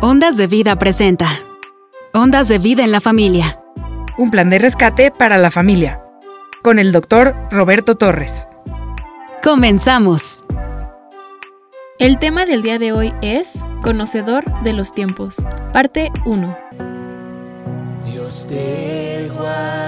Ondas de Vida presenta. Ondas de Vida en la Familia. Un plan de rescate para la familia. Con el doctor Roberto Torres. Comenzamos. El tema del día de hoy es Conocedor de los tiempos, parte 1. Dios te guarde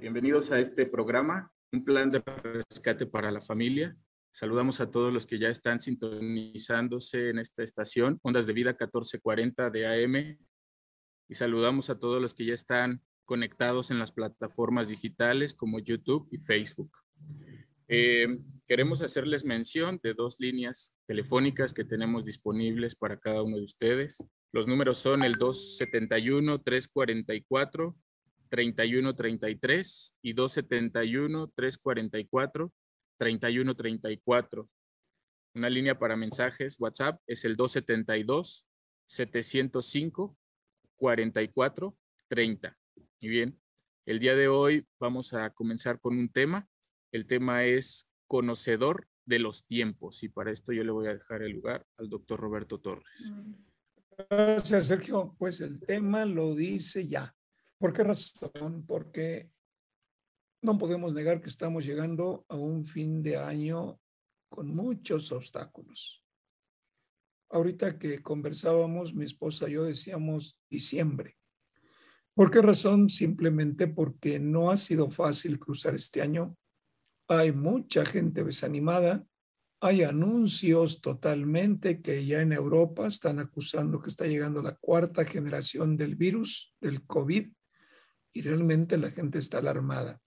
Bienvenidos a este programa, un plan de rescate para la familia. Saludamos a todos los que ya están sintonizándose en esta estación, Ondas de Vida 1440 de AM, y saludamos a todos los que ya están conectados en las plataformas digitales como YouTube y Facebook. Eh, queremos hacerles mención de dos líneas telefónicas que tenemos disponibles para cada uno de ustedes. Los números son el 271-344. 3133 y 271 344 3134. Una línea para mensajes WhatsApp es el 272 705 44 30. Y bien, el día de hoy vamos a comenzar con un tema. El tema es conocedor de los tiempos y para esto yo le voy a dejar el lugar al doctor Roberto Torres. Gracias, Sergio. Pues el tema lo dice ya. ¿Por qué razón? Porque no podemos negar que estamos llegando a un fin de año con muchos obstáculos. Ahorita que conversábamos, mi esposa y yo decíamos diciembre. ¿Por qué razón? Simplemente porque no ha sido fácil cruzar este año. Hay mucha gente desanimada. Hay anuncios totalmente que ya en Europa están acusando que está llegando la cuarta generación del virus, del COVID, y realmente la gente está alarmada.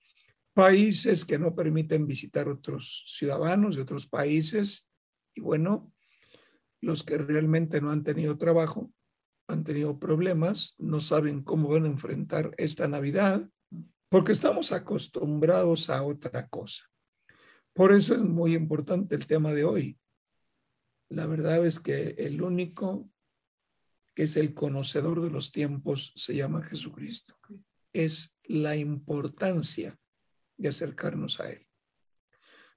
Países que no permiten visitar otros ciudadanos de otros países y bueno, los que realmente no han tenido trabajo, han tenido problemas, no saben cómo van a enfrentar esta Navidad, porque estamos acostumbrados a otra cosa. Por eso es muy importante el tema de hoy. La verdad es que el único que es el conocedor de los tiempos se llama Jesucristo es la importancia de acercarnos a Él.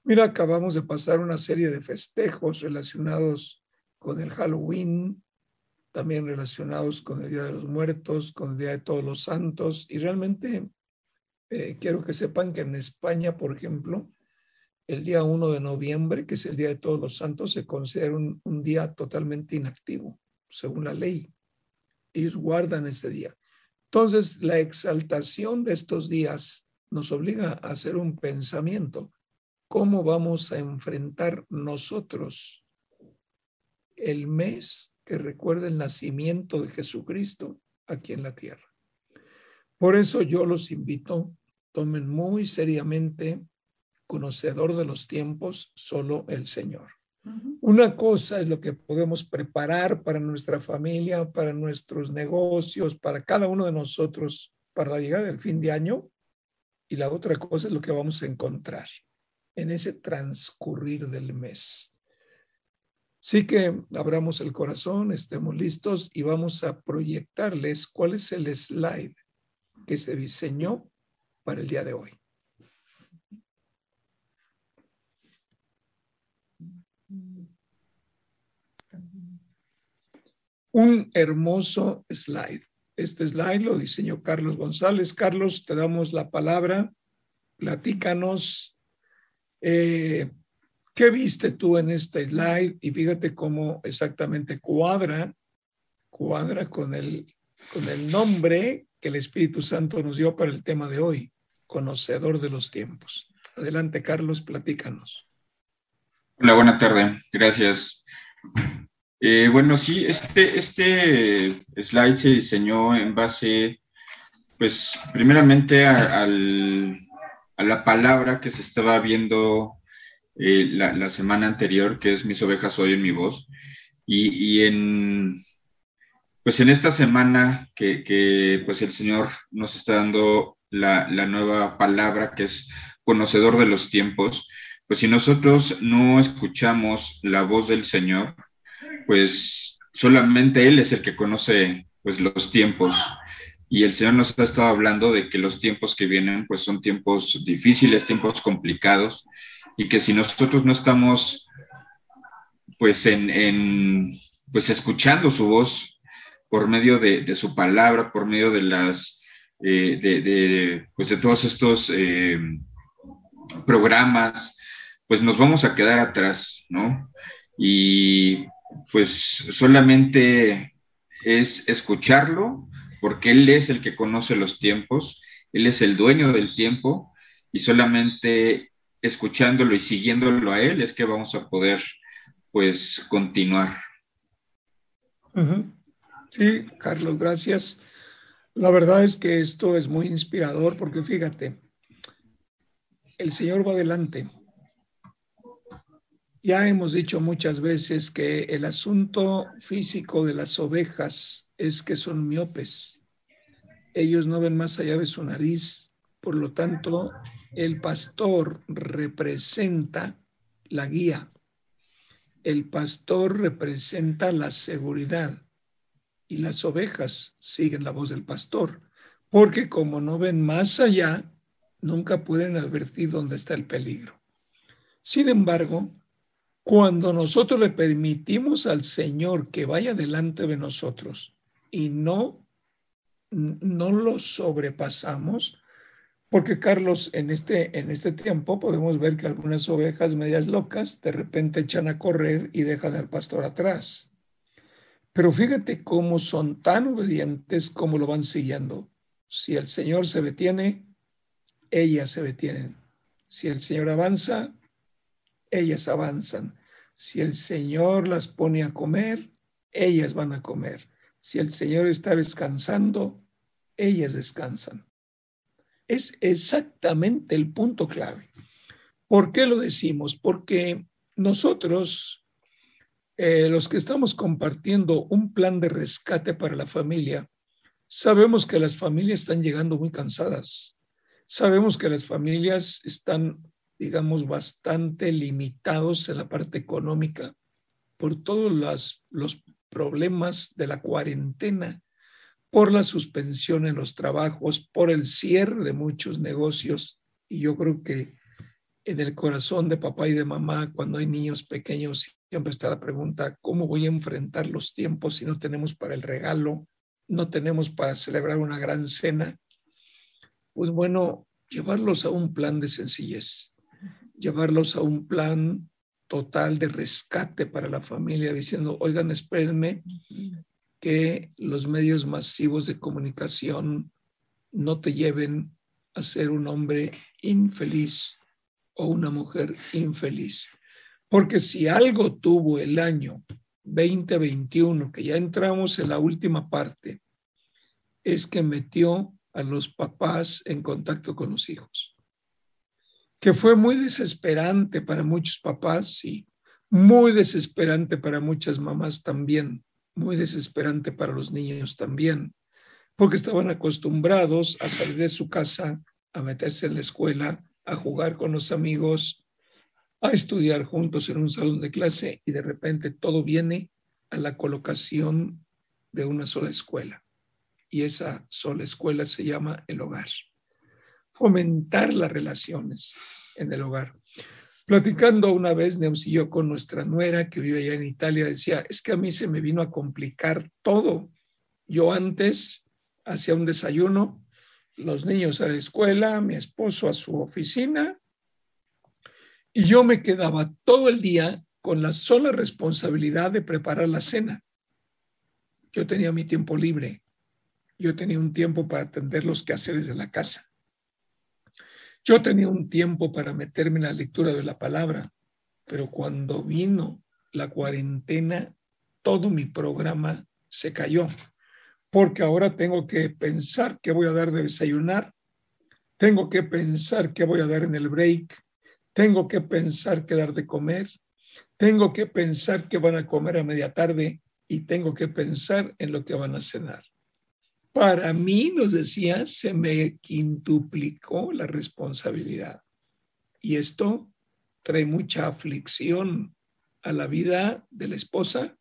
Mira, acabamos de pasar una serie de festejos relacionados con el Halloween, también relacionados con el Día de los Muertos, con el Día de Todos los Santos, y realmente eh, quiero que sepan que en España, por ejemplo, el día 1 de noviembre, que es el Día de Todos los Santos, se considera un, un día totalmente inactivo, según la ley. Ellos guardan ese día. Entonces, la exaltación de estos días nos obliga a hacer un pensamiento. ¿Cómo vamos a enfrentar nosotros el mes que recuerda el nacimiento de Jesucristo aquí en la tierra? Por eso yo los invito, tomen muy seriamente, conocedor de los tiempos, solo el Señor. Una cosa es lo que podemos preparar para nuestra familia, para nuestros negocios, para cada uno de nosotros, para la llegada del fin de año. Y la otra cosa es lo que vamos a encontrar en ese transcurrir del mes. Así que abramos el corazón, estemos listos y vamos a proyectarles cuál es el slide que se diseñó para el día de hoy. Un hermoso slide. Este slide lo diseñó Carlos González. Carlos, te damos la palabra. Platícanos. Eh, ¿Qué viste tú en este slide? Y fíjate cómo exactamente cuadra, cuadra con el, con el nombre que el Espíritu Santo nos dio para el tema de hoy, conocedor de los tiempos. Adelante, Carlos, platícanos. Hola, buena tarde. Gracias. Eh, bueno, sí, este, este slide se diseñó en base pues primeramente a, la palabra que se estaba viendo eh, la, semana anterior, que es mis ovejas oyen mi voz, y, en, pues en esta semana que, pues el Señor nos está dando la, la nueva palabra, que es conocedor de los tiempos, pues si nosotros no escuchamos la voz del Señor, pues solamente Él es el que conoce pues los tiempos. Y el Señor nos ha estado hablando de que los tiempos que vienen pues son tiempos difíciles, tiempos complicados, y que si nosotros no estamos pues en, pues escuchando su voz por medio de, su palabra, por medio de las eh, de, pues de todos estos eh, programas, pues nos vamos a quedar atrás, ¿no? Y pues solamente es escucharlo, porque Él es el que conoce los tiempos, Él es el dueño del tiempo, y solamente escuchándolo y siguiéndolo a Él es que vamos a poder, pues, continuar. Sí, Carlos, gracias. La verdad es que esto es muy inspirador porque fíjate, el Señor va adelante. Ya hemos dicho muchas veces que el asunto físico de las ovejas es que son miopes. Ellos no ven más allá de su nariz. Por lo tanto, el pastor representa la guía. El pastor representa la seguridad. Y las ovejas siguen la voz del pastor. Porque como no ven más allá, nunca pueden advertir dónde está el peligro. Sin embargo, cuando nosotros le permitimos al Señor que vaya delante de nosotros y no, no lo sobrepasamos, porque Carlos, en este, en este tiempo podemos ver que algunas ovejas medias locas de repente echan a correr y dejan al pastor atrás. Pero fíjate cómo son tan obedientes como lo van siguiendo. Si el Señor se detiene, ellas se detienen. Si el Señor avanza, ellas avanzan. Si el Señor las pone a comer, ellas van a comer. Si el Señor está descansando, ellas descansan. Es exactamente el punto clave. ¿Por qué lo decimos? Porque nosotros, eh, los que estamos compartiendo un plan de rescate para la familia, sabemos que las familias están llegando muy cansadas. Sabemos que las familias están, digamos, bastante limitados en la parte económica por todos los, los problemas de la cuarentena, por la suspensión en los trabajos, por el cierre de muchos negocios. Y yo creo que en el corazón de papá y de mamá, cuando hay niños pequeños, siempre está la pregunta, ¿cómo voy a enfrentar los tiempos si no tenemos para el regalo, no tenemos para celebrar una gran cena? pues bueno, llevarlos a un plan de sencillez, llevarlos a un plan total de rescate para la familia, diciendo, oigan, espérenme que los medios masivos de comunicación no te lleven a ser un hombre infeliz o una mujer infeliz. Porque si algo tuvo el año 2021, que ya entramos en la última parte, es que metió a los papás en contacto con los hijos. Que fue muy desesperante para muchos papás, y muy desesperante para muchas mamás también, muy desesperante para los niños también, porque estaban acostumbrados a salir de su casa, a meterse en la escuela, a jugar con los amigos, a estudiar juntos en un salón de clase y de repente todo viene a la colocación de una sola escuela. Y esa sola escuela se llama el hogar. Fomentar las relaciones en el hogar. Platicando una vez, Neus y yo con nuestra nuera que vive allá en Italia, decía, es que a mí se me vino a complicar todo. Yo antes hacía un desayuno, los niños a la escuela, mi esposo a su oficina, y yo me quedaba todo el día con la sola responsabilidad de preparar la cena. Yo tenía mi tiempo libre yo tenía un tiempo para atender los quehaceres de la casa. Yo tenía un tiempo para meterme en la lectura de la palabra, pero cuando vino la cuarentena, todo mi programa se cayó, porque ahora tengo que pensar qué voy a dar de desayunar, tengo que pensar qué voy a dar en el break, tengo que pensar qué dar de comer, tengo que pensar qué van a comer a media tarde y tengo que pensar en lo que van a cenar. Para mí, nos decía, se me quintuplicó la responsabilidad. Y esto trae mucha aflicción a la vida de la esposa,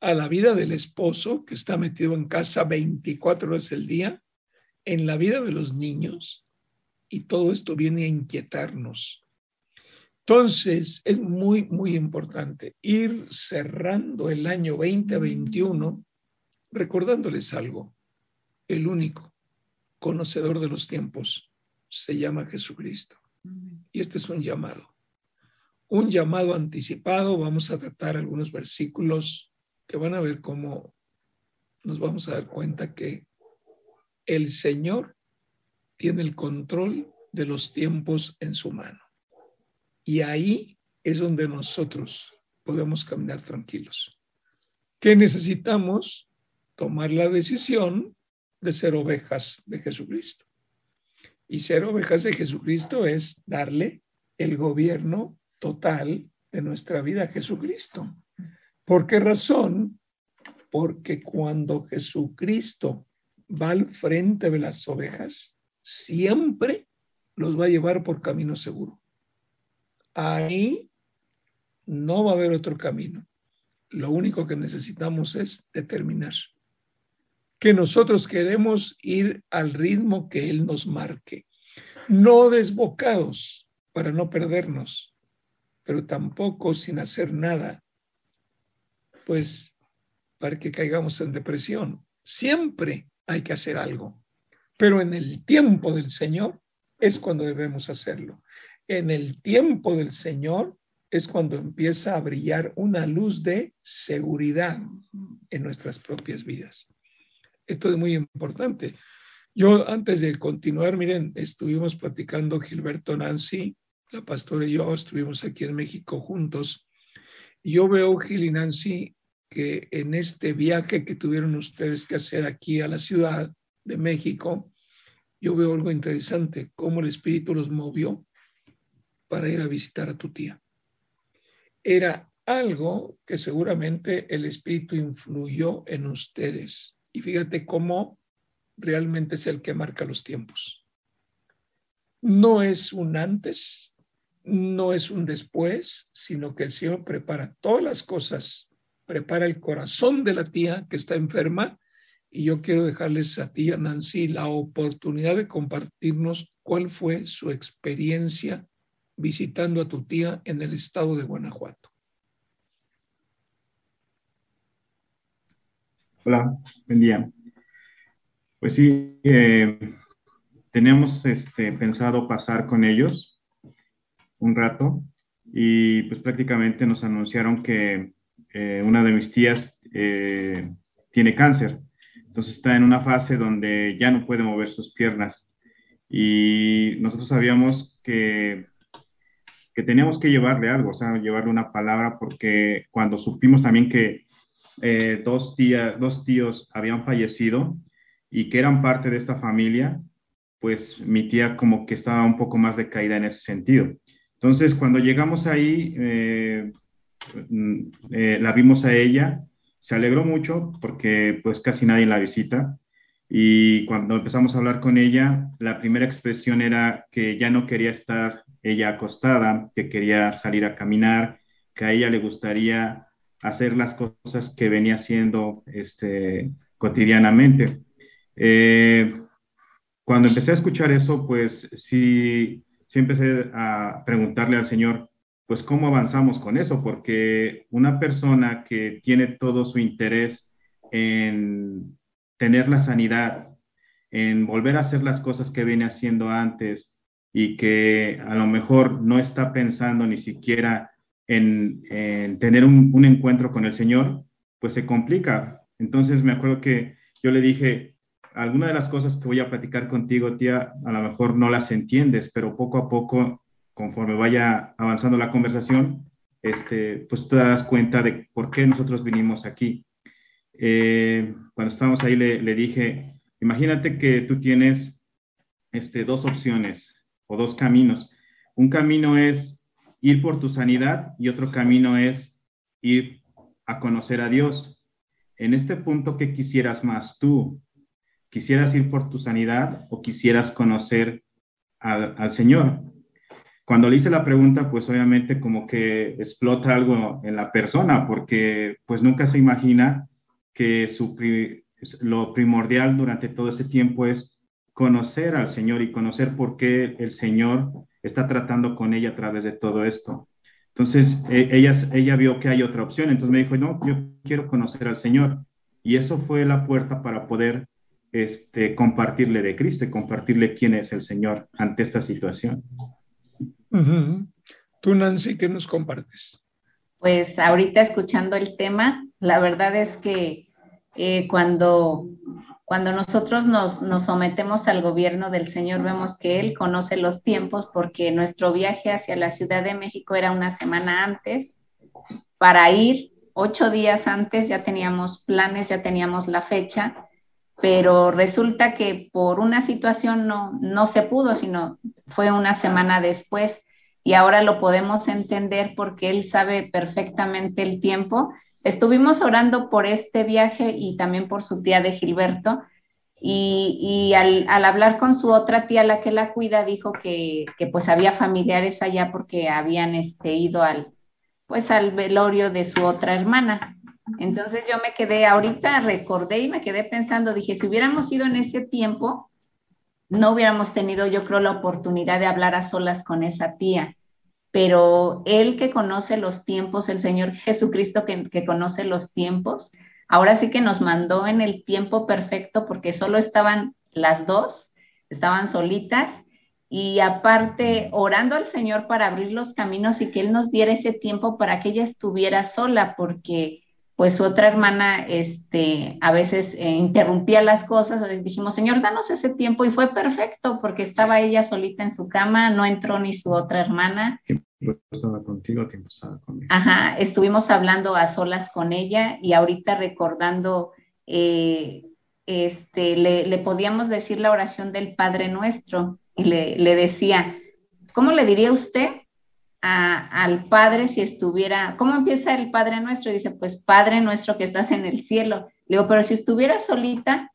a la vida del esposo que está metido en casa 24 horas al día, en la vida de los niños, y todo esto viene a inquietarnos. Entonces, es muy, muy importante ir cerrando el año 2021 recordándoles algo. El único conocedor de los tiempos se llama Jesucristo. Y este es un llamado. Un llamado anticipado. Vamos a tratar algunos versículos que van a ver cómo nos vamos a dar cuenta que el Señor tiene el control de los tiempos en su mano. Y ahí es donde nosotros podemos caminar tranquilos. ¿Qué necesitamos? Tomar la decisión de ser ovejas de Jesucristo. Y ser ovejas de Jesucristo es darle el gobierno total de nuestra vida a Jesucristo. ¿Por qué razón? Porque cuando Jesucristo va al frente de las ovejas, siempre los va a llevar por camino seguro. Ahí no va a haber otro camino. Lo único que necesitamos es determinar que nosotros queremos ir al ritmo que Él nos marque, no desbocados para no perdernos, pero tampoco sin hacer nada, pues para que caigamos en depresión. Siempre hay que hacer algo, pero en el tiempo del Señor es cuando debemos hacerlo en el tiempo del Señor es cuando empieza a brillar una luz de seguridad en nuestras propias vidas. Esto es muy importante. Yo antes de continuar, miren, estuvimos platicando Gilberto Nancy, la pastora y yo, estuvimos aquí en México juntos. yo veo, Gil y Nancy, que en este viaje que tuvieron ustedes que hacer aquí a la ciudad de México, yo veo algo interesante, cómo el Espíritu los movió para ir a visitar a tu tía. Era algo que seguramente el Espíritu influyó en ustedes. Y fíjate cómo realmente es el que marca los tiempos. No es un antes, no es un después, sino que el Señor prepara todas las cosas, prepara el corazón de la tía que está enferma. Y yo quiero dejarles a ti, Nancy, la oportunidad de compartirnos cuál fue su experiencia visitando a tu tía en el estado de Guanajuato. Hola, buen día. Pues sí, eh, teníamos este, pensado pasar con ellos un rato y pues prácticamente nos anunciaron que eh, una de mis tías eh, tiene cáncer. Entonces está en una fase donde ya no puede mover sus piernas. Y nosotros sabíamos que que teníamos que llevarle algo, o sea, llevarle una palabra, porque cuando supimos también que eh, dos, tía, dos tíos habían fallecido y que eran parte de esta familia, pues mi tía como que estaba un poco más decaída en ese sentido. Entonces, cuando llegamos ahí, eh, mm, eh, la vimos a ella, se alegró mucho porque pues casi nadie la visita. Y cuando empezamos a hablar con ella, la primera expresión era que ya no quería estar ella acostada, que quería salir a caminar, que a ella le gustaría hacer las cosas que venía haciendo este, cotidianamente. Eh, cuando empecé a escuchar eso, pues sí, sí empecé a preguntarle al Señor, pues cómo avanzamos con eso, porque una persona que tiene todo su interés en tener la sanidad, en volver a hacer las cosas que viene haciendo antes, y que a lo mejor no está pensando ni siquiera en, tener un, encuentro con el Señor, pues se complica. Entonces me acuerdo que yo le dije, alguna de las cosas que voy a platicar contigo, tía, a lo mejor no las entiendes, pero poco a poco, conforme vaya avanzando la conversación, este, pues te das cuenta de por qué nosotros vinimos aquí. eh, cuando estábamos ahí le, le, dije, imagínate que tú tienes este, dos opciones o dos caminos. Un camino es ir por tu sanidad y otro camino es ir a conocer a Dios. En este punto, ¿qué quisieras más tú? ¿Quisieras ir por tu sanidad o quisieras conocer al, Señor? Cuando le hice la pregunta, pues obviamente como que explota algo en la persona, porque pues nunca se imagina que su, lo primordial durante todo ese tiempo es conocer al Señor y conocer por qué el Señor está tratando con ella a través de todo esto. Entonces, e, ella, ella vio que hay otra opción, entonces me dijo, no, yo quiero conocer al Señor. Y eso fue la puerta para poder este, compartirle de Cristo, compartirle quién es el Señor ante esta situación. Tú, Nancy, ¿qué nos compartes? Pues ahorita escuchando el tema, la verdad es que eh, cuando, cuando nosotros nos, sometemos al gobierno del Señor, vemos que Él conoce los tiempos porque nuestro viaje hacia la Ciudad de México era una semana antes. Para ir ocho días antes ya teníamos planes, ya teníamos la fecha pero resulta que por una situación no, no se pudo, sino fue una semana después y ahora lo podemos entender porque él sabe perfectamente el tiempo. Estuvimos orando por este viaje y también por su tía de Gilberto y, al, hablar con su otra tía, la que la cuida, dijo que, que pues había familiares allá porque habían este, ido al, pues al velorio de su otra hermana. Entonces yo me quedé, ahorita recordé y me quedé pensando, dije, si hubiéramos ido en ese tiempo, no hubiéramos tenido, yo creo, la oportunidad de hablar a solas con esa tía. Pero él que conoce los tiempos, el Señor Jesucristo que, que conoce los tiempos, ahora sí que nos mandó en el tiempo perfecto porque solo estaban las dos, estaban solitas y aparte orando al Señor para abrir los caminos y que Él nos diera ese tiempo para que ella estuviera sola, porque pues su otra hermana este, a veces eh, interrumpía las cosas, dijimos, Señor, danos ese tiempo y fue perfecto porque estaba ella solita en su cama, no entró ni su otra hermana. Tiempo estaba contigo, tiempo estaba conmigo. Ajá, estuvimos hablando a solas con ella y ahorita recordando, eh, este, le, le, podíamos decir la oración del Padre Nuestro y le, le decía, ¿cómo le diría usted al Padre si estuviera, ¿cómo empieza el Padre nuestro? Dice, pues Padre nuestro que estás en el cielo. Le digo, pero si estuviera solita,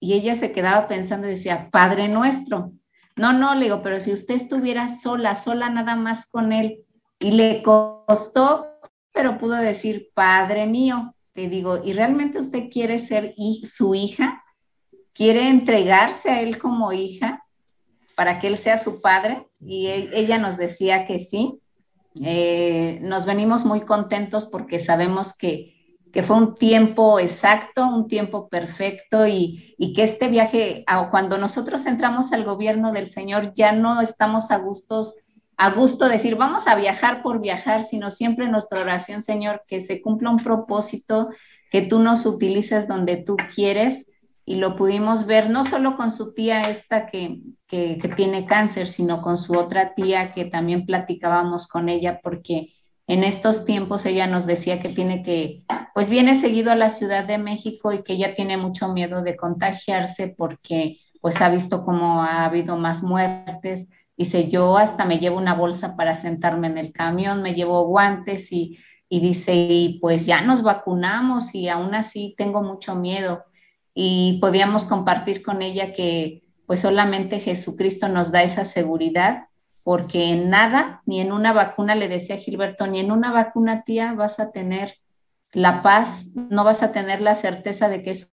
y ella se quedaba pensando decía, Padre nuestro. No, no, le digo, pero si usted estuviera sola, sola nada más con él, y le costó, pero pudo decir, Padre mío, le digo, ¿y realmente usted quiere ser su hija? ¿Quiere entregarse a él como hija? Para que él sea su padre y ella nos decía que sí. Eh, nos venimos muy contentos porque sabemos que, que, fue un tiempo exacto, un tiempo perfecto y, y que este viaje, cuando nosotros entramos al gobierno del Señor, ya no estamos a gustos a gusto decir, vamos a viajar por viajar, sino siempre nuestra oración, Señor, que se cumpla un propósito, que tú nos utilices donde tú quieres y lo pudimos ver no solo con su tía esta que, que, tiene cáncer, sino con su otra tía que también platicábamos con ella porque en estos tiempos ella nos decía que tiene que, pues viene seguido a la Ciudad de México y que ella tiene mucho miedo de contagiarse porque pues ha visto cómo ha habido más muertes. Dice, yo hasta me llevo una bolsa para sentarme en el camión, me llevo guantes y, y dice, y pues ya nos vacunamos y aún así tengo mucho miedo y podíamos compartir con ella que pues solamente Jesucristo nos da esa seguridad, porque en nada, ni en una vacuna, le decía Gilberto, ni en una vacuna, tía, vas a tener la paz, no vas a tener la certeza de que eso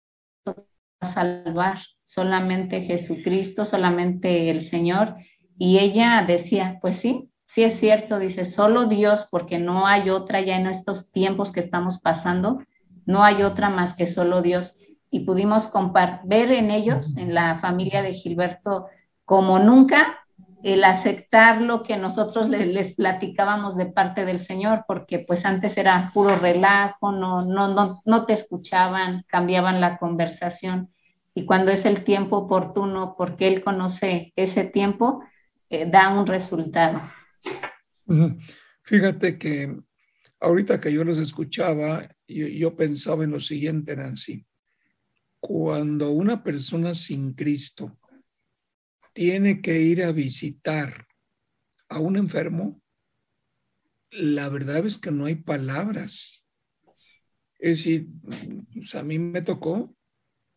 va a salvar, solamente Jesucristo, solamente el Señor. Y ella decía, pues sí, sí es cierto, dice, solo Dios, porque no hay otra ya en estos tiempos que estamos pasando, no hay otra más que solo Dios y pudimos ver en ellos, en la familia de Gilberto, como nunca, el aceptar lo que nosotros les, les, platicábamos de parte del Señor, porque pues antes era puro relajo, no, no, no, no te escuchaban, cambiaban la conversación. Y cuando es el tiempo oportuno, porque Él conoce ese tiempo, eh, da un resultado. Fíjate que ahorita que yo los escuchaba, yo, yo pensaba en lo siguiente, Nancy. Cuando una persona sin Cristo tiene que ir a visitar a un enfermo, la verdad es que no hay palabras. Es decir, pues, a mí me tocó,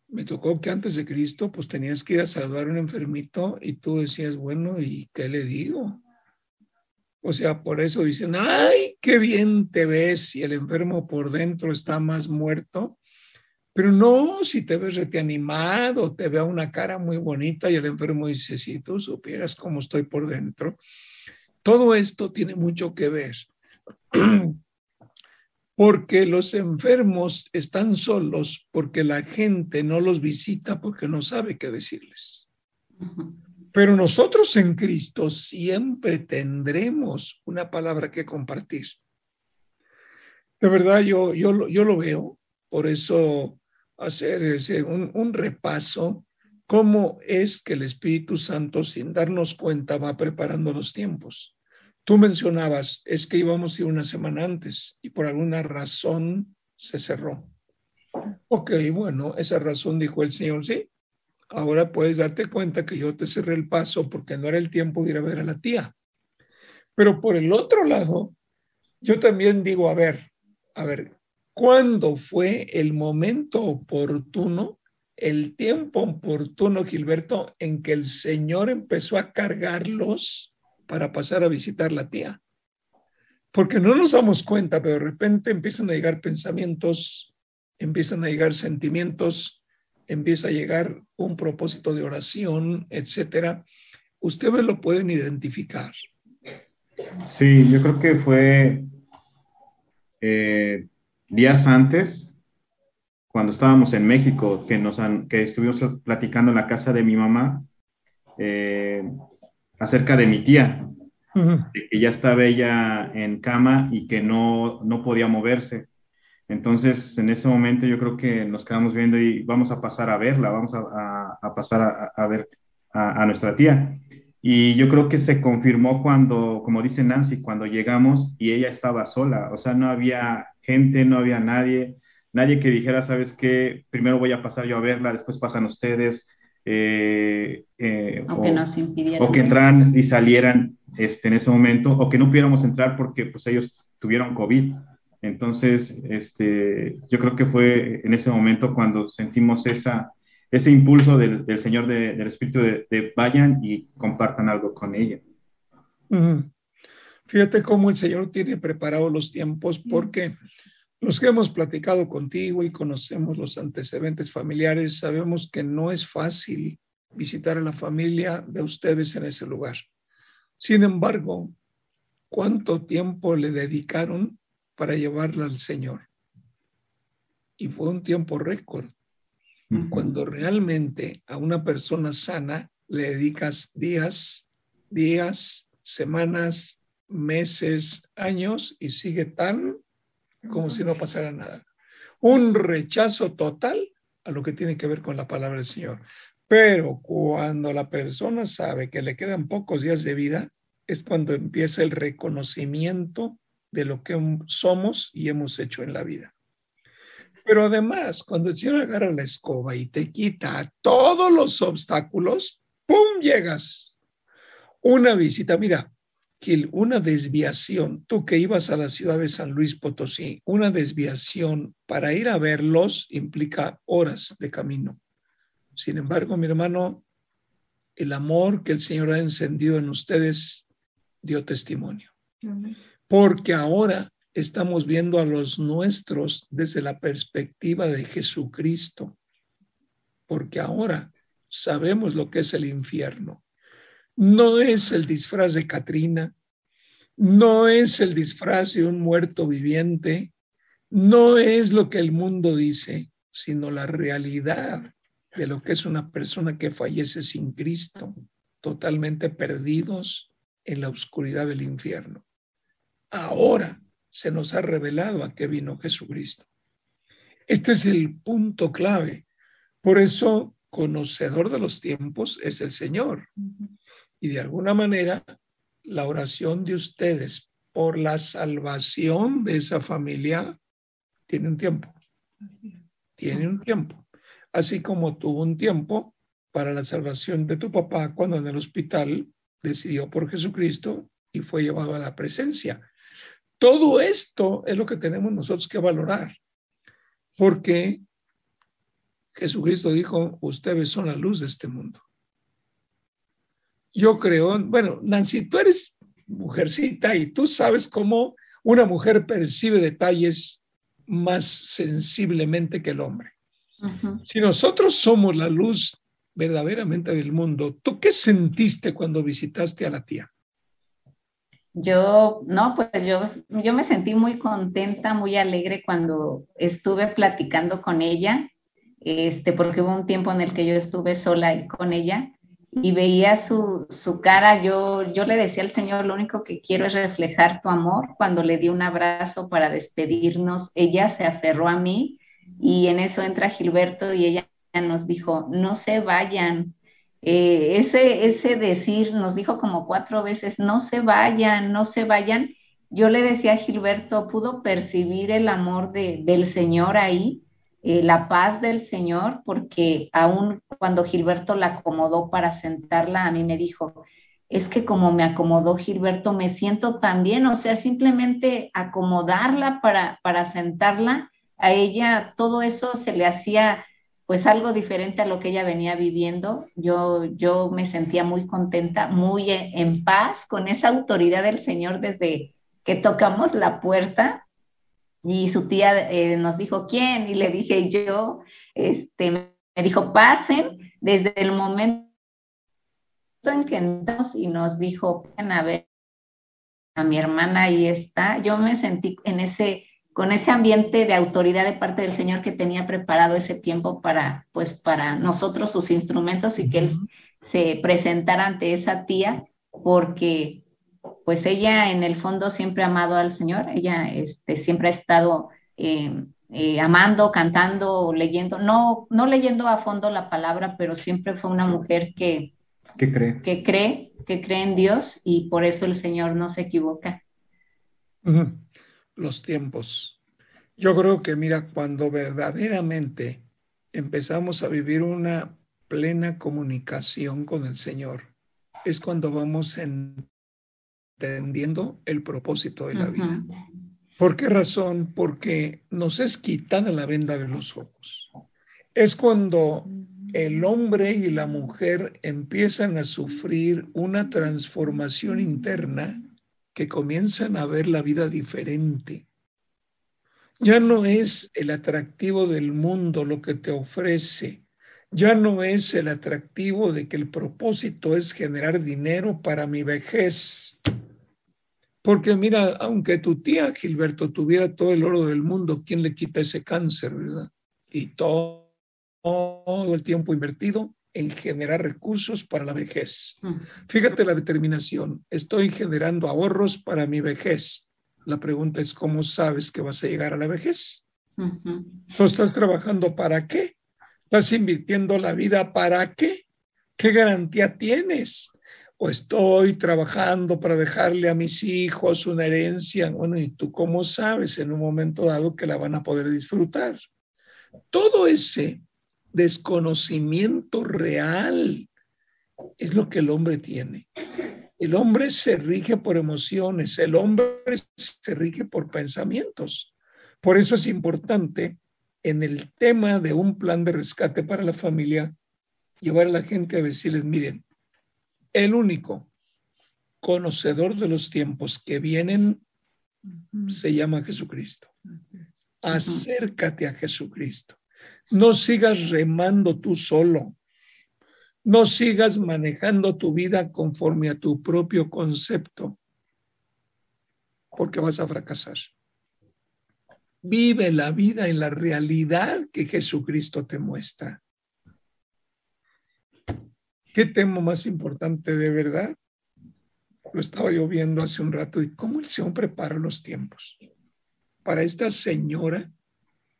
me tocó que antes de Cristo, pues tenías que ir a salvar a un enfermito y tú decías, bueno, ¿y qué le digo? O sea, por eso dicen, ay, qué bien te ves y el enfermo por dentro está más muerto. Pero no, si te ves reanimado, te vea una cara muy bonita y el enfermo dice, si tú supieras cómo estoy por dentro. Todo esto tiene mucho que ver porque los enfermos están solos, porque la gente no los visita porque no sabe qué decirles. Pero nosotros en Cristo siempre tendremos una palabra que compartir. De verdad, yo, yo, yo lo veo, por eso hacer ese, un, un repaso, cómo es que el Espíritu Santo, sin darnos cuenta, va preparando los tiempos. Tú mencionabas, es que íbamos a ir una semana antes y por alguna razón se cerró. Ok, bueno, esa razón dijo el Señor, sí. Ahora puedes darte cuenta que yo te cerré el paso porque no era el tiempo de ir a ver a la tía. Pero por el otro lado, yo también digo, a ver, a ver, ¿cuándo fue el momento oportuno, el tiempo oportuno, Gilberto, en que el Señor empezó a cargarlos para pasar a visitar la tía. Porque no nos damos cuenta, pero de repente empiezan a llegar pensamientos, empiezan a llegar sentimientos, empieza a llegar un propósito de oración, etcétera. Ustedes lo pueden identificar. Sí, yo creo que fue eh, días antes, cuando estábamos en México, que, nos han, que estuvimos platicando en la casa de mi mamá, eh, acerca de mi tía, que ya estaba ella en cama y que no, no podía moverse. Entonces, en ese momento yo creo que nos quedamos viendo y vamos a pasar a verla, vamos a, a, pasar a, ver a, nuestra tía. Y yo creo que se confirmó cuando, como dice Nancy, cuando llegamos y ella estaba sola, o sea, no había gente, no había nadie, nadie que dijera, sabes qué, primero voy a pasar yo a verla, después pasan ustedes, eh, eh, o, que nos impidieran. O que entraran y salieran este, en ese momento, o que no pudiéramos entrar porque pues ellos tuvieron COVID. Entonces, este, yo creo que fue en ese momento cuando sentimos esa, ese impulso del, del Señor, de, del Espíritu, de, vayan y compartan algo con ella. Fíjate cómo el Señor tiene preparados los tiempos, porque los que hemos platicado contigo y conocemos los antecedentes familiares, sabemos que no es fácil visitar a la familia de ustedes en ese lugar. Sin embargo, ¿cuánto tiempo le dedicaron para llevarla al Señor? Y fue un tiempo récord. Cuando realmente a una persona sana le dedicas días, días, semanas, meses, años y sigue tan como si no pasara nada. Un rechazo total a lo que tiene que ver con la palabra del Señor. Pero cuando la persona sabe que le quedan pocos días de vida, es cuando empieza el reconocimiento de lo que somos y hemos hecho en la vida. Pero además, cuando el Señor agarra la escoba y te quita todos los obstáculos, ¡pum! llegas. Una visita, mira, una desviación, tú que ibas a la ciudad de San Luis Potosí, una desviación para ir a verlos implica horas de camino. Sin embargo, mi hermano, el amor que el Señor ha encendido en ustedes dio testimonio. Porque ahora estamos viendo a los nuestros desde la perspectiva de Jesucristo. Porque ahora sabemos lo que es el infierno no es el disfraz de Katrina, no es el disfraz de un muerto viviente, no es lo que el mundo dice, sino la realidad de lo que es una persona que fallece sin Cristo, totalmente perdidos en la oscuridad del infierno. Ahora se nos ha revelado a qué vino Jesucristo. Este es el punto clave. Por eso, conocedor de los tiempos es el Señor. Y de alguna manera, la oración de ustedes por la salvación de esa familia tiene un tiempo. Tiene un tiempo. Así como tuvo un tiempo para la salvación de tu papá cuando en el hospital decidió por Jesucristo y fue llevado a la presencia. Todo esto es lo que tenemos nosotros que valorar, porque Jesucristo dijo, ustedes son la luz de este mundo. Yo creo, bueno, Nancy, tú eres mujercita y tú sabes cómo una mujer percibe detalles más sensiblemente que el hombre. Si nosotros somos la luz verdaderamente del mundo, ¿tú qué sentiste cuando visitaste a la tía? Yo, no, pues yo, yo me sentí muy contenta, muy alegre cuando estuve platicando con ella, este, porque hubo un tiempo en el que yo estuve sola con ella y veía su, su, cara, yo, yo le decía al Señor, lo único que quiero es reflejar tu amor. Cuando le di un abrazo para despedirnos, ella se aferró a mí y en eso entra Gilberto y ella nos dijo, no se vayan. Eh, ese, ese decir nos dijo como cuatro veces, no se vayan, no se vayan. Yo le decía a Gilberto, pudo percibir el amor de, del Señor ahí eh, la paz del Señor, porque aún cuando Gilberto la acomodó para sentarla, a mí me dijo, es que como me acomodó Gilberto, me siento tan bien, o sea, simplemente acomodarla para, para sentarla, a ella todo eso se le hacía pues algo diferente a lo que ella venía viviendo. Yo, yo me sentía muy contenta, muy en paz con esa autoridad del Señor desde que tocamos la puerta y su tía eh, nos dijo, ¿quién? Y le dije yo, este, me dijo, pasen desde el momento en que entramos y nos dijo, ven a ver a mi hermana ahí está. Yo me sentí en ese, con ese ambiente de autoridad de parte del Señor que tenía preparado ese tiempo para, pues, para nosotros sus instrumentos y que Él se presentara ante esa tía, porque pues ella en el fondo siempre ha amado al Señor, ella este, siempre ha estado eh, eh, amando, cantando, leyendo, no, no leyendo a fondo la palabra, pero siempre fue una mujer que, que cree. que cree, que cree en Dios y por eso el Señor no se equivoca. Los tiempos. Yo creo que, mira, cuando verdaderamente empezamos a vivir una plena comunicación con el Señor, es cuando vamos en entendiendo el propósito de la vida. ¿Por qué razón? Porque nos es quitada la venda de los ojos. Es cuando el hombre y la mujer empiezan a sufrir una transformación interna que comienzan a ver la vida diferente. Ya no es el atractivo del mundo lo que te ofrece, ya no es el atractivo de que el propósito es generar dinero para mi vejez. Porque mira, aunque tu tía Gilberto tuviera todo el oro del mundo, ¿quién le quita ese cáncer, verdad? Y todo, todo el tiempo invertido en generar recursos para la vejez. Fíjate la determinación. Estoy generando ahorros para mi vejez. La pregunta es, ¿cómo sabes que vas a llegar a la vejez? ¿No estás trabajando para qué? ¿Estás invirtiendo la vida para qué? ¿Qué garantía tienes? O estoy trabajando para dejarle a mis hijos una herencia. Bueno, ¿y tú cómo sabes en un momento dado que la van a poder disfrutar? Todo ese desconocimiento real es lo que el hombre tiene. El hombre se rige por emociones, el hombre se rige por pensamientos. Por eso es importante en el tema de un plan de rescate para la familia llevar a la gente a decirles, miren, el único conocedor de los tiempos que vienen se llama Jesucristo. Acércate a Jesucristo. No sigas remando tú solo. No sigas manejando tu vida conforme a tu propio concepto, porque vas a fracasar. Vive la vida en la realidad que Jesucristo te muestra. ¿Qué tema más importante de verdad? Lo estaba yo viendo hace un rato y cómo el Señor prepara los tiempos. Para esta señora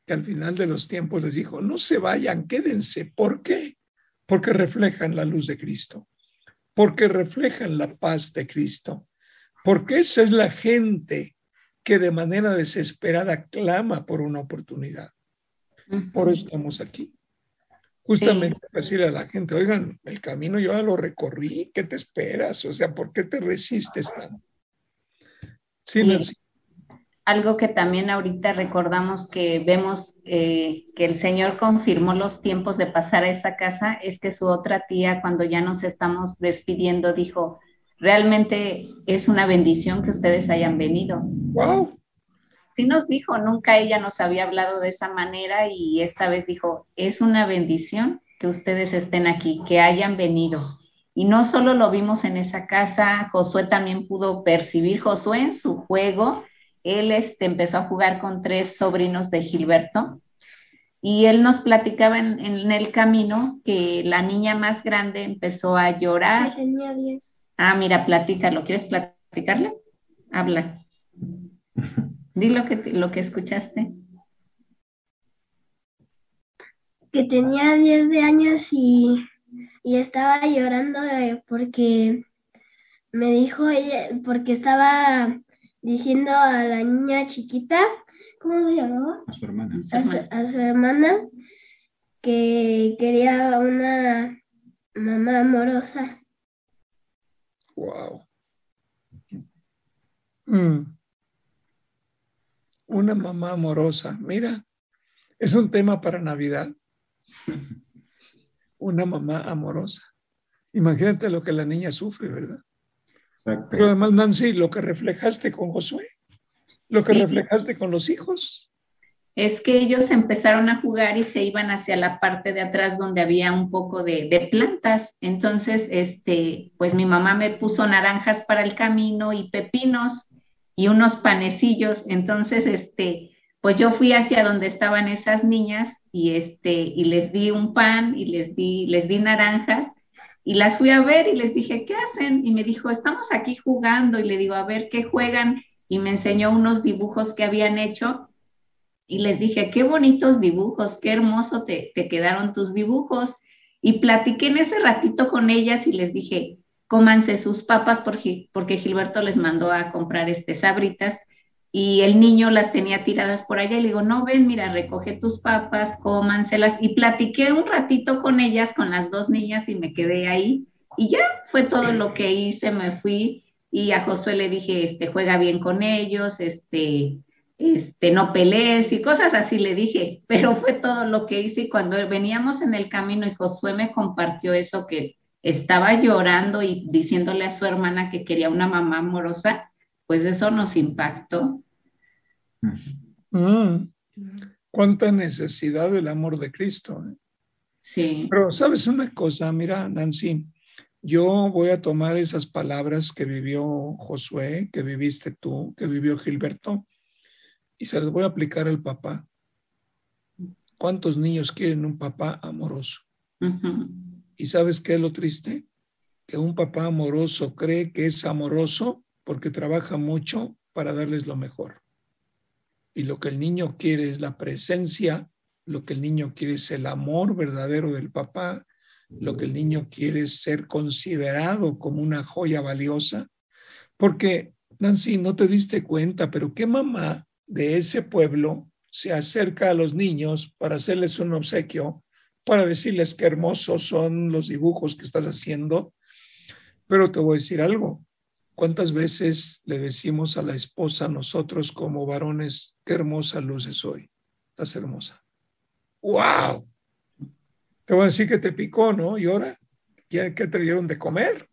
que al final de los tiempos les dijo, no se vayan, quédense. ¿Por qué? Porque reflejan la luz de Cristo, porque reflejan la paz de Cristo, porque esa es la gente que de manera desesperada clama por una oportunidad. Por eso estamos aquí. Justamente para decirle a la gente, oigan, el camino yo ya lo recorrí, ¿qué te esperas? O sea, ¿por qué te resistes tanto? Sí, Algo que también ahorita recordamos que vemos eh, que el Señor confirmó los tiempos de pasar a esa casa es que su otra tía, cuando ya nos estamos despidiendo, dijo, realmente es una bendición que ustedes hayan venido. ¡Wow! Sí nos dijo, nunca ella nos había hablado de esa manera y esta vez dijo, es una bendición que ustedes estén aquí, que hayan venido. Y no solo lo vimos en esa casa, Josué también pudo percibir, Josué en su juego, él este, empezó a jugar con tres sobrinos de Gilberto y él nos platicaba en, el camino que la niña más grande empezó a llorar. tenía diez. Ah, mira, platícalo. ¿Quieres platicarle? Habla. Di lo que, lo que escuchaste. Que tenía 10 de años y, estaba llorando eh, porque me dijo ella, porque estaba diciendo a la niña chiquita, ¿cómo se llamaba? A su hermana. a su hermana que quería una mamá amorosa. Wow. Mm. Una mamá amorosa. Mira, es un tema para Navidad. Una mamá amorosa. Imagínate lo que la niña sufre, ¿verdad? Pero además, Nancy, lo que reflejaste con Josué, lo que reflejaste con los hijos es que ellos empezaron a jugar y se iban hacia la parte de atrás donde había un poco de, plantas. Entonces, este, pues mi mamá me puso naranjas para el camino y pepinos y unos panecillos. Entonces, este, pues yo fui hacia donde estaban esas niñas y este, y les di un pan y les di, les di naranjas y las fui a ver y les dije, ¿qué hacen? Y me dijo, estamos aquí jugando y le digo, a ver, ¿qué juegan? Y me enseñó unos dibujos que habían hecho y les dije, qué bonitos dibujos, qué hermoso te, quedaron tus dibujos. Y platiqué en ese ratito con ellas y les dije, cómanse sus papas porque, porque Gilberto les mandó a comprar este sabritas y el niño las tenía tiradas por allá y le digo, no ven, mira, recoge tus papas, cómanselas y platiqué un ratito con ellas, con las dos niñas y me quedé ahí y ya fue todo lo que hice, me fui y a Josué le dije, este, juega bien con ellos, este, este, no pelees y cosas así le dije, pero fue todo lo que hice y cuando veníamos en el camino y Josué me compartió eso que estaba llorando y diciéndole a su hermana que quería una mamá amorosa, pues eso nos impactó. Mm. Cuánta necesidad del amor de Cristo. ¿eh? Sí. Pero sabes una cosa, mira, Nancy, yo voy a tomar esas palabras que vivió Josué, que viviste tú, que vivió Gilberto, y se les voy a aplicar al papá. ¿Cuántos niños quieren un papá amoroso? ¿Y sabes qué es lo triste? Que un papá amoroso cree que es amoroso porque trabaja mucho para darles lo mejor. Y lo que el niño quiere es la presencia, lo que el niño quiere es el amor verdadero del papá, lo que el niño quiere es ser considerado como una joya valiosa. Porque, Nancy, no te diste cuenta, pero ¿qué mamá de ese pueblo se acerca a los niños para hacerles un obsequio, para decirles qué hermosos son los dibujos que estás haciendo. Pero te voy a decir algo. ¿Cuántas veces le decimos a la esposa nosotros como varones, qué hermosa luces hoy? Estás hermosa. ¡Wow! Te voy a decir que te picó, ¿no? Y ahora, ¿qué, te dieron de comer?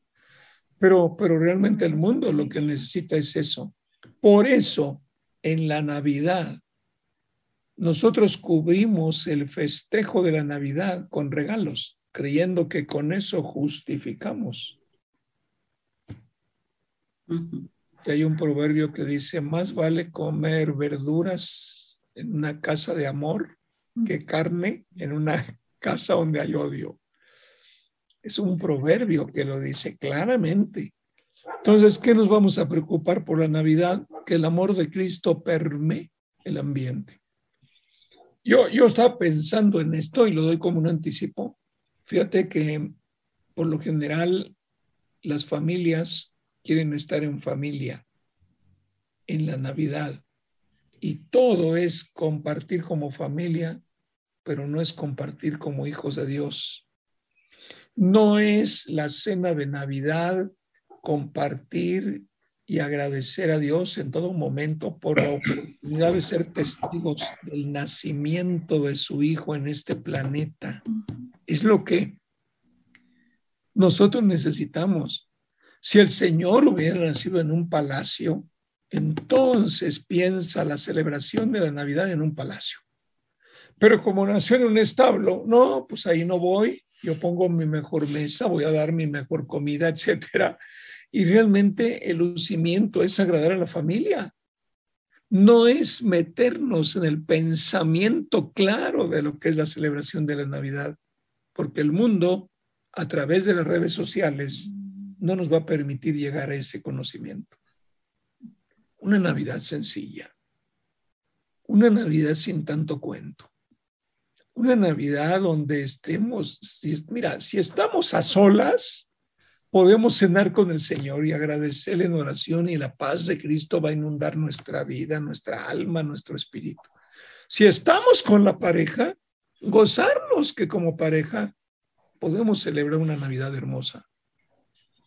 Pero, pero realmente el mundo lo que necesita es eso. Por eso en la Navidad. Nosotros cubrimos el festejo de la Navidad con regalos, creyendo que con eso justificamos. Y hay un proverbio que dice, más vale comer verduras en una casa de amor que carne en una casa donde hay odio. Es un proverbio que lo dice claramente. Entonces, ¿qué nos vamos a preocupar por la Navidad? Que el amor de Cristo permee el ambiente. Yo, yo estaba pensando en esto y lo doy como un anticipo. Fíjate que por lo general las familias quieren estar en familia. en la Navidad. Y todo es compartir como familia, pero no es compartir como hijos de Dios. No es la cena de Navidad compartir y agradecer a Dios en todo momento por la oportunidad de ser testigos del nacimiento de su Hijo en este planeta. Es lo que nosotros necesitamos. Si el Señor hubiera nacido en un palacio, entonces piensa la celebración de la Navidad en un palacio. Pero como nació en un establo, no, pues ahí no voy, yo pongo mi mejor mesa, voy a dar mi mejor comida, etcétera. Y realmente el lucimiento es agradar a la familia. No es meternos en el pensamiento claro de lo que es la celebración de la Navidad, porque el mundo, a través de las redes sociales, no nos va a permitir llegar a ese conocimiento. Una Navidad sencilla, una Navidad sin tanto cuento, una Navidad donde estemos, mira, si estamos a solas, podemos cenar con el Señor y agradecerle en oración y la paz de Cristo va a inundar nuestra vida, nuestra alma, nuestro espíritu. Si estamos con la pareja, gozarnos que como pareja podemos celebrar una Navidad hermosa.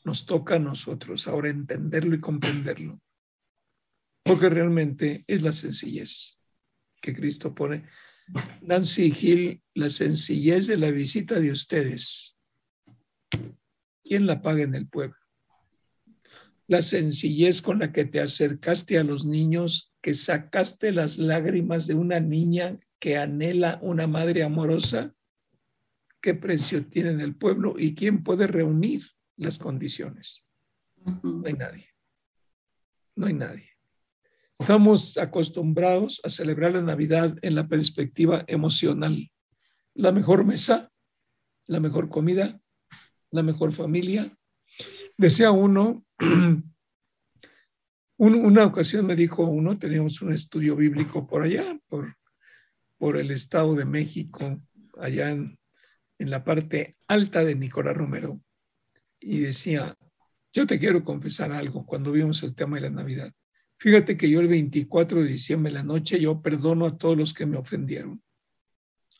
Nos toca a nosotros ahora entenderlo y comprenderlo, porque realmente es la sencillez que Cristo pone. Nancy Gil, la sencillez de la visita de ustedes ¿quién la paga en el pueblo? La sencillez con la que te acercaste a los niños, que sacaste las lágrimas de una niña que anhela una madre amorosa, ¿qué precio tiene en el pueblo y quién puede reunir las condiciones? No hay nadie. No hay nadie. Estamos acostumbrados a celebrar la Navidad en la perspectiva emocional. La mejor mesa, la mejor comida, la mejor familia. Decía uno, una ocasión me dijo uno, teníamos un estudio bíblico por allá, por, por el Estado de México, allá en, en la parte alta de Nicolás Romero, y decía, yo te quiero confesar algo cuando vimos el tema de la Navidad. Fíjate que yo el 24 de diciembre, la noche, yo perdono a todos los que me ofendieron.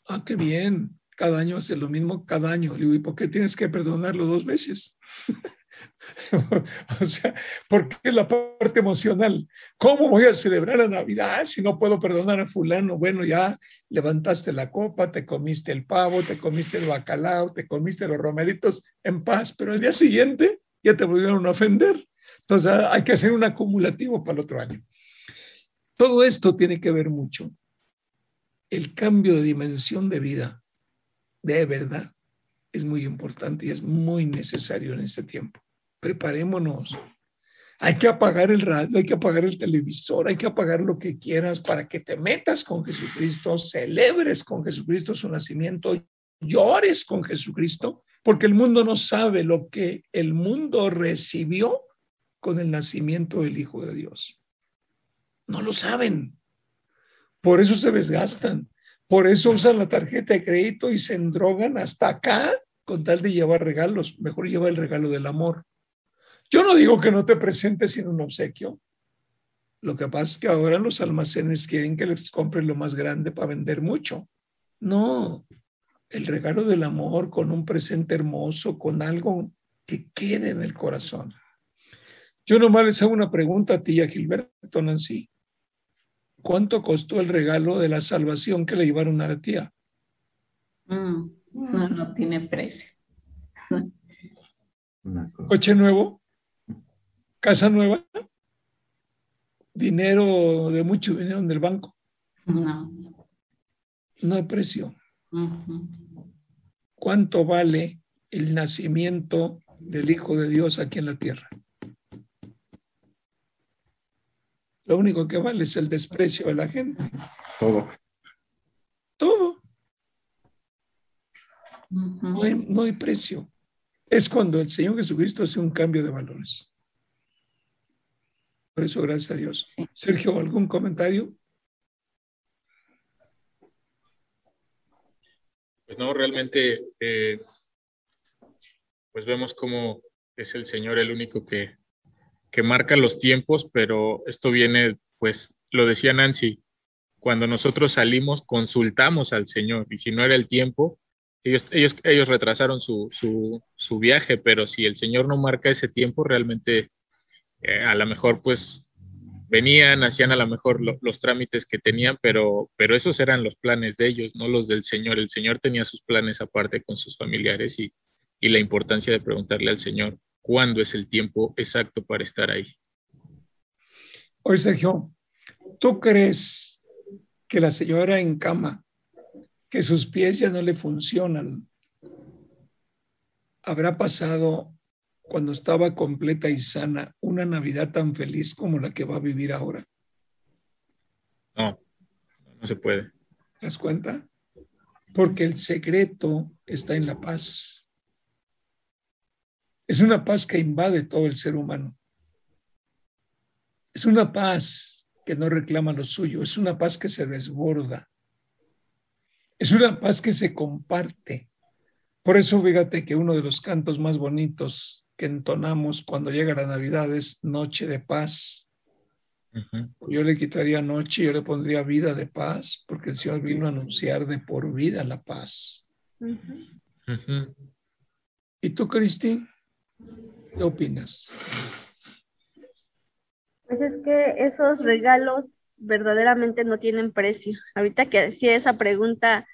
Ah, qué bien cada año hace lo mismo cada año. Le digo, ¿y por qué tienes que perdonarlo dos veces? o sea, ¿por qué la parte emocional? ¿Cómo voy a celebrar la Navidad si no puedo perdonar a fulano? Bueno, ya levantaste la copa, te comiste el pavo, te comiste el bacalao, te comiste los romeritos en paz, pero el día siguiente ya te volvieron a ofender. Entonces hay que hacer un acumulativo para el otro año. Todo esto tiene que ver mucho. El cambio de dimensión de vida de verdad es muy importante y es muy necesario en este tiempo. Preparémonos. Hay que apagar el radio, hay que apagar el televisor, hay que apagar lo que quieras para que te metas con Jesucristo, celebres con Jesucristo su nacimiento, llores con Jesucristo, porque el mundo no sabe lo que el mundo recibió con el nacimiento del Hijo de Dios. No lo saben. Por eso se desgastan. Por eso usan la tarjeta de crédito y se endrogan hasta acá con tal de llevar regalos. Mejor lleva el regalo del amor. Yo no digo que no te presentes sin un obsequio. Lo que pasa es que ahora los almacenes quieren que les compres lo más grande para vender mucho. No, el regalo del amor con un presente hermoso, con algo que quede en el corazón. Yo nomás les hago una pregunta a ti, a Gilberto Nancy. ¿Cuánto costó el regalo de la salvación que le llevaron a la tía? Mm, no, no tiene precio. ¿Coche nuevo? ¿Casa nueva? ¿Dinero de mucho dinero en el banco? No. No hay precio. ¿Cuánto vale el nacimiento del Hijo de Dios aquí en la tierra? Lo único que vale es el desprecio de la gente. Todo. Todo. No hay, no hay precio. Es cuando el Señor Jesucristo hace un cambio de valores. Por eso, gracias a Dios. Sergio, ¿algún comentario? Pues no, realmente, eh, pues vemos cómo es el Señor el único que, que marca los tiempos, pero esto viene, pues, lo decía Nancy, cuando nosotros salimos, consultamos al Señor y si no era el tiempo, ellos, ellos, ellos retrasaron su, su, su viaje, pero si el Señor no marca ese tiempo, realmente eh, a lo mejor pues venían, hacían a lo mejor los trámites que tenían, pero, pero esos eran los planes de ellos, no los del Señor. El Señor tenía sus planes aparte con sus familiares y, y la importancia de preguntarle al Señor cuándo es el tiempo exacto para estar ahí. Oye, Sergio, ¿tú crees que la señora en cama que sus pies ya no le funcionan. ¿Habrá pasado cuando estaba completa y sana una Navidad tan feliz como la que va a vivir ahora? No, no se puede. ¿Te das cuenta? Porque el secreto está en la paz. Es una paz que invade todo el ser humano. Es una paz que no reclama lo suyo, es una paz que se desborda. Es una paz que se comparte. Por eso fíjate que uno de los cantos más bonitos que entonamos cuando llega la Navidad es Noche de Paz. Yo le quitaría noche, yo le pondría vida de paz, porque el Señor vino a anunciar de por vida la paz. ¿Y tú, Cristi? ¿Qué opinas? Pues es que esos regalos verdaderamente no tienen precio. Ahorita que hacía esa pregunta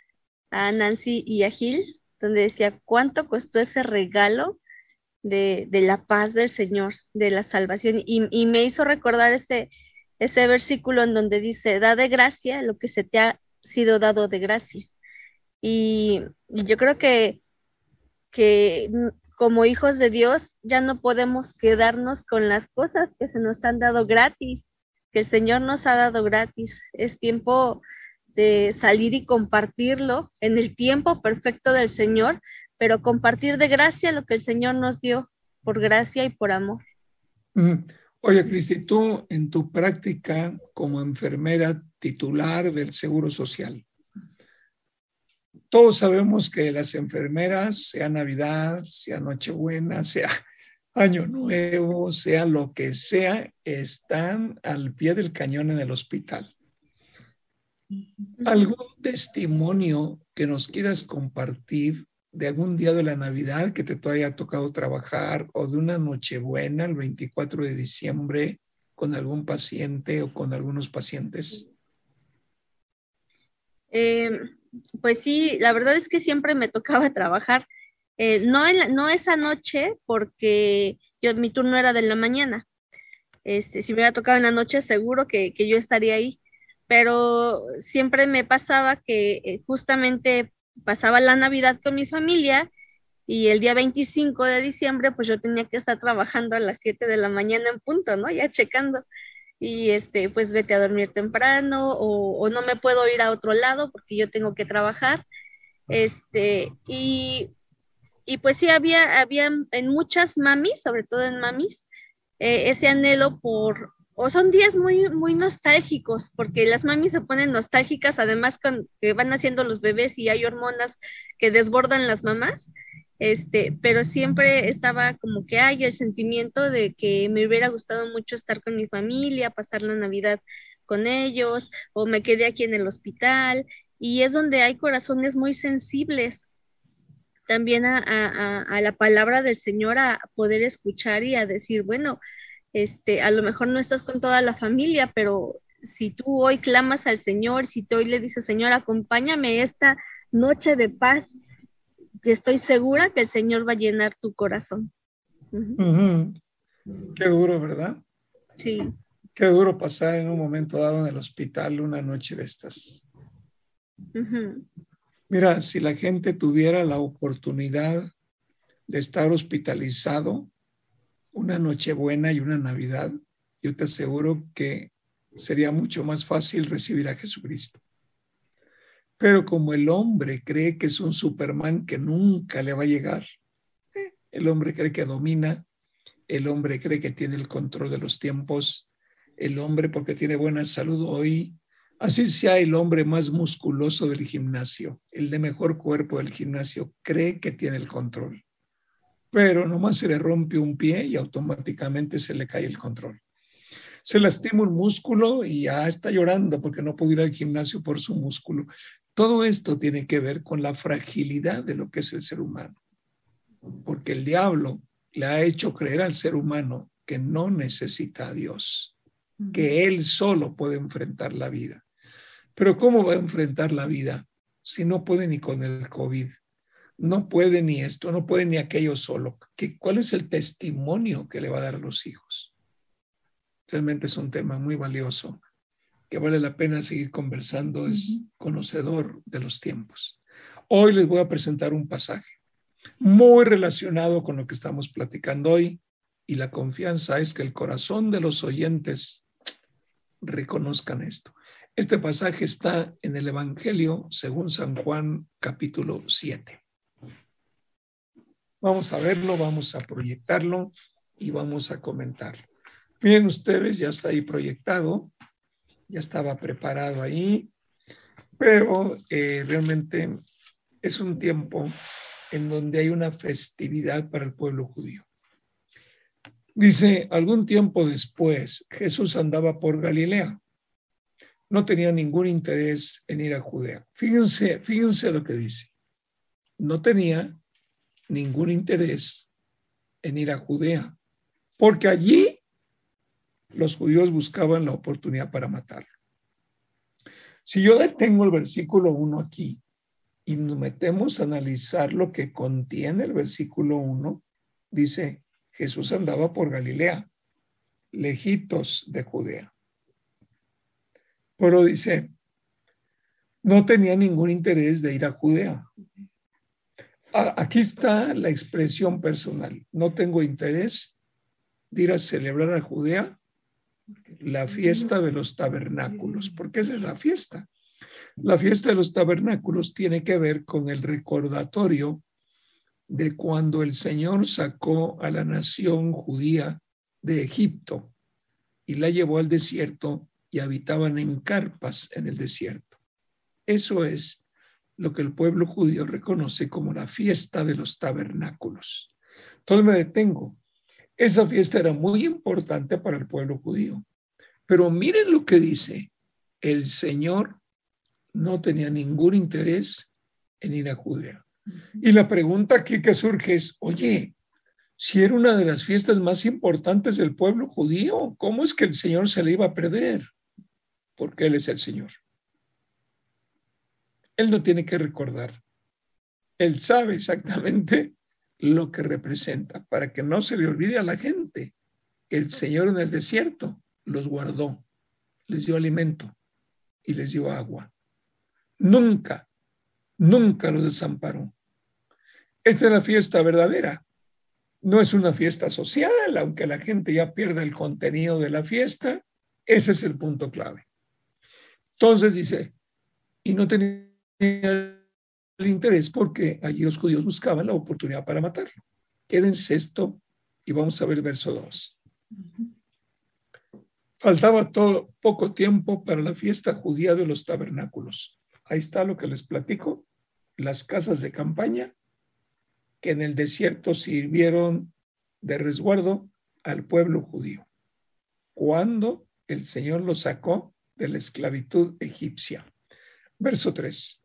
a Nancy y a Gil, donde decía, ¿cuánto costó ese regalo de, la paz del Señor, de la salvación? Y, me hizo recordar ese, ese versículo en donde dice, da de gracia lo que se te ha sido dado de gracia. Y, y yo creo que, que como hijos de Dios ya no podemos quedarnos con las cosas que se nos han dado gratis que el Señor nos ha dado gratis. Es tiempo de salir y compartirlo en el tiempo perfecto del Señor, pero compartir de gracia lo que el Señor nos dio por gracia y por amor. Oye, Cristi, tú en tu práctica como enfermera titular del Seguro Social, todos sabemos que las enfermeras, sea Navidad, sea Nochebuena, sea Año Nuevo, sea lo que sea, están al pie del cañón en el hospital. ¿Algún testimonio que nos quieras compartir de algún día de la Navidad que te haya tocado trabajar o de una Nochebuena el 24 de diciembre con algún paciente o con algunos pacientes? Em, pues sí, la verdad es que siempre me tocaba trabajar eh, no, en no esa noche, porque yo, mi turno era de la mañana. Este, si me hubiera tocado en la noche, seguro que, yo estaría ahí. Pero siempre me pasaba que eh, justamente pasaba la Navidad con mi familia y el día 25 de diciembre, pues yo tenía que estar trabajando a las 7 de la mañana en punto, ¿no? Ya checando. Y este, pues vete a dormir temprano o, o no me puedo ir a otro lado porque yo tengo que trabajar. Este, y y pues sí, había, había en muchas mamis, sobre todo en mamis, eh, ese anhelo por, o son días muy, muy nostálgicos, porque las mamis se ponen nostálgicas, además que van haciendo los bebés y hay hormonas que desbordan las mamás, este, pero siempre estaba como que hay el sentimiento de que me hubiera gustado mucho estar con mi familia, pasar la Navidad con ellos, o me quedé aquí en el hospital, y es donde hay corazones muy sensibles. También a, la palabra del Señor, a poder escuchar y a decir, bueno, este, a lo mejor no estás con toda la familia, pero si tú hoy clamas al Señor, si tú hoy le dices, Señor, acompáñame esta noche de paz, que estoy segura que el Señor va a llenar tu corazón. Qué duro, ¿verdad? Sí. Qué duro pasar en un momento dado en el hospital una noche de estas. Mira, si la gente tuviera la oportunidad de estar hospitalizado una Nochebuena y una Navidad, yo te aseguro que sería mucho más fácil recibir a Jesucristo. Pero como el hombre cree que es un Superman que nunca le va a llegar, eh, el hombre cree que domina, el hombre cree que tiene el control de los tiempos, el hombre porque tiene buena salud hoy Así sea el hombre más musculoso del gimnasio, el de mejor cuerpo del gimnasio, cree que tiene el control. pero nomás se le rompe un pie y automáticamente se le cae el control. Se lastima un músculo y ya está llorando porque no pudo ir al gimnasio por su músculo. Todo esto tiene que ver con la fragilidad de lo que es el ser humano, porque el diablo le ha hecho creer al ser humano que no necesita a Dios, que él solo puede enfrentar la vida. Pero ¿cómo va a enfrentar la vida si no puede ni con el COVID? No puede ni esto, no puede ni aquello solo. ¿Qué, ¿Cuál es el testimonio que le va a dar a los hijos? Realmente es un tema muy valioso que vale la pena seguir conversando, es conocedor de los tiempos. Hoy les voy a presentar un pasaje muy relacionado con lo que estamos platicando hoy y la confianza es que el corazón de los oyentes reconozcan esto. Este pasaje está en el Evangelio según San Juan capítulo 7. Vamos a verlo, vamos a proyectarlo y vamos a comentarlo. Miren ustedes, ya está ahí proyectado, ya estaba preparado ahí, pero eh, realmente es un tiempo en donde hay una festividad para el pueblo judío. Dice, algún tiempo después, Jesús andaba por Galilea. No tenía ningún interés en ir a Judea. Fíjense, fíjense lo que dice. No tenía ningún interés en ir a Judea, porque allí los judíos buscaban la oportunidad para matarlo. Si yo detengo el versículo 1 aquí y nos metemos a analizar lo que contiene el versículo 1, dice, Jesús andaba por Galilea, lejitos de Judea. Pero dice, no tenía ningún interés de ir a Judea. Aquí está la expresión personal. No tengo interés de ir a celebrar a Judea la fiesta de los tabernáculos, porque esa es la fiesta. La fiesta de los tabernáculos tiene que ver con el recordatorio de cuando el Señor sacó a la nación judía de Egipto y la llevó al desierto y habitaban en carpas en el desierto. Eso es lo que el pueblo judío reconoce como la fiesta de los tabernáculos. Entonces me detengo. Esa fiesta era muy importante para el pueblo judío. Pero miren lo que dice. El Señor no tenía ningún interés en ir a Judea. Y la pregunta aquí que surge es, oye, si era una de las fiestas más importantes del pueblo judío, ¿cómo es que el Señor se le iba a perder? Porque Él es el Señor. Él no tiene que recordar. Él sabe exactamente lo que representa para que no se le olvide a la gente que el Señor en el desierto los guardó, les dio alimento y les dio agua. Nunca, nunca los desamparó. Esta es la fiesta verdadera. No es una fiesta social, aunque la gente ya pierda el contenido de la fiesta. Ese es el punto clave. Entonces dice, y no tenía el interés porque allí los judíos buscaban la oportunidad para matarlo. Quédense esto y vamos a ver el verso 2. Faltaba todo, poco tiempo para la fiesta judía de los tabernáculos. Ahí está lo que les platico, las casas de campaña que en el desierto sirvieron de resguardo al pueblo judío. Cuando el Señor los sacó de la esclavitud egipcia. Verso 3.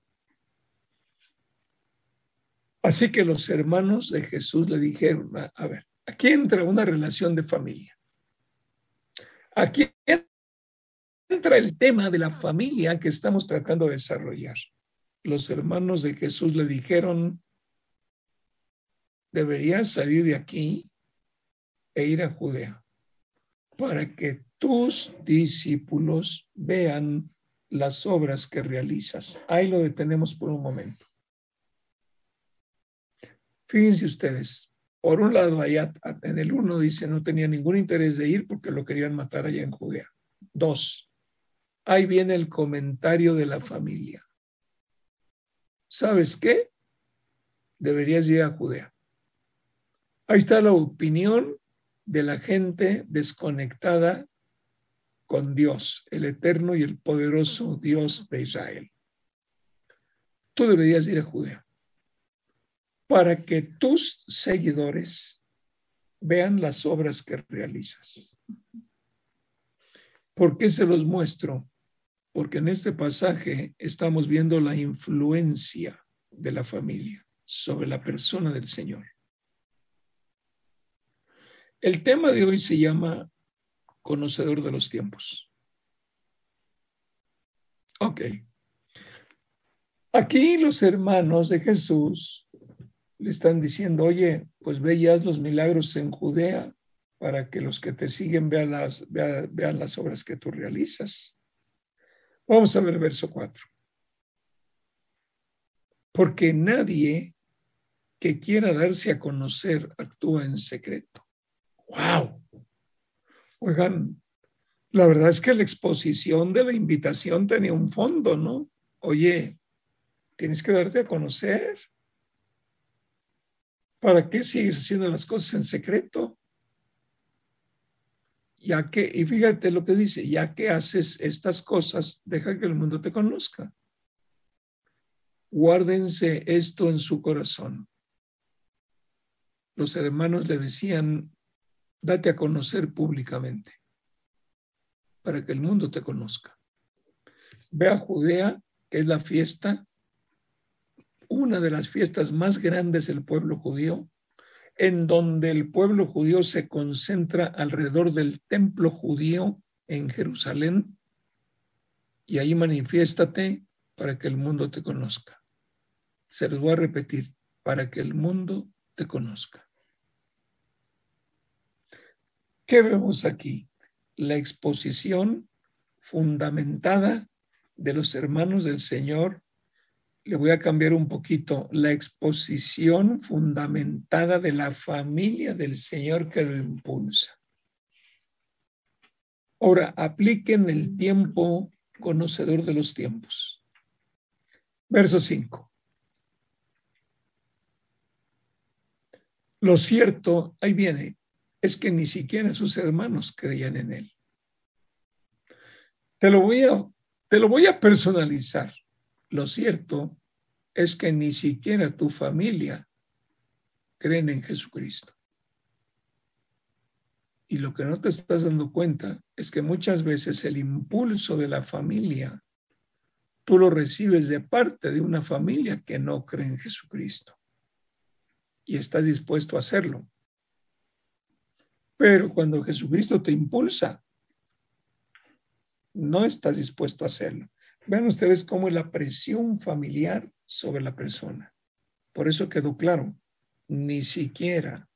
Así que los hermanos de Jesús le dijeron, a ver, aquí entra una relación de familia. Aquí entra el tema de la familia que estamos tratando de desarrollar. Los hermanos de Jesús le dijeron, deberías salir de aquí e ir a Judea para que tus discípulos vean las obras que realizas. Ahí lo detenemos por un momento. Fíjense ustedes, por un lado, allá en el uno dice no tenía ningún interés de ir porque lo querían matar allá en Judea. Dos, ahí viene el comentario de la familia. ¿Sabes qué? Deberías ir a Judea. Ahí está la opinión de la gente desconectada con Dios, el eterno y el poderoso Dios de Israel. Tú deberías ir a Judea. Para que tus seguidores vean las obras que realizas. ¿Por qué se los muestro? Porque en este pasaje estamos viendo la influencia de la familia sobre la persona del Señor. El tema de hoy se llama conocedor de los tiempos. Ok. Aquí los hermanos de Jesús le están diciendo, oye, pues veías los milagros en Judea para que los que te siguen vean las, vean, las obras que tú realizas. Vamos a ver el verso 4. Porque nadie que quiera darse a conocer actúa en secreto. ¡Wow! Oigan, la verdad es que la exposición de la invitación tenía un fondo, ¿no? Oye, tienes que darte a conocer. ¿Para qué sigues haciendo las cosas en secreto? Ya que, y fíjate lo que dice, ya que haces estas cosas, deja que el mundo te conozca. Guárdense esto en su corazón. Los hermanos le decían, date a conocer públicamente para que el mundo te conozca. Ve a Judea, que es la fiesta, una de las fiestas más grandes del pueblo judío, en donde el pueblo judío se concentra alrededor del templo judío en Jerusalén, y ahí manifiéstate para que el mundo te conozca. Se los voy a repetir, para que el mundo te conozca. ¿Qué vemos aquí? La exposición fundamentada de los hermanos del Señor. Le voy a cambiar un poquito. La exposición fundamentada de la familia del Señor que lo impulsa. Ahora, apliquen el tiempo conocedor de los tiempos. Verso 5. Lo cierto, ahí viene, es que ni siquiera sus hermanos creían en él. Te lo voy a, te lo voy a personalizar. Lo cierto es que ni siquiera tu familia creen en Jesucristo. Y lo que no te estás dando cuenta es que muchas veces el impulso de la familia tú lo recibes de parte de una familia que no cree en Jesucristo. Y estás dispuesto a hacerlo. Pero cuando Jesucristo te impulsa, no estás dispuesto a hacerlo. Vean ustedes cómo es la presión familiar sobre la persona. Por eso quedó claro, ni siquiera.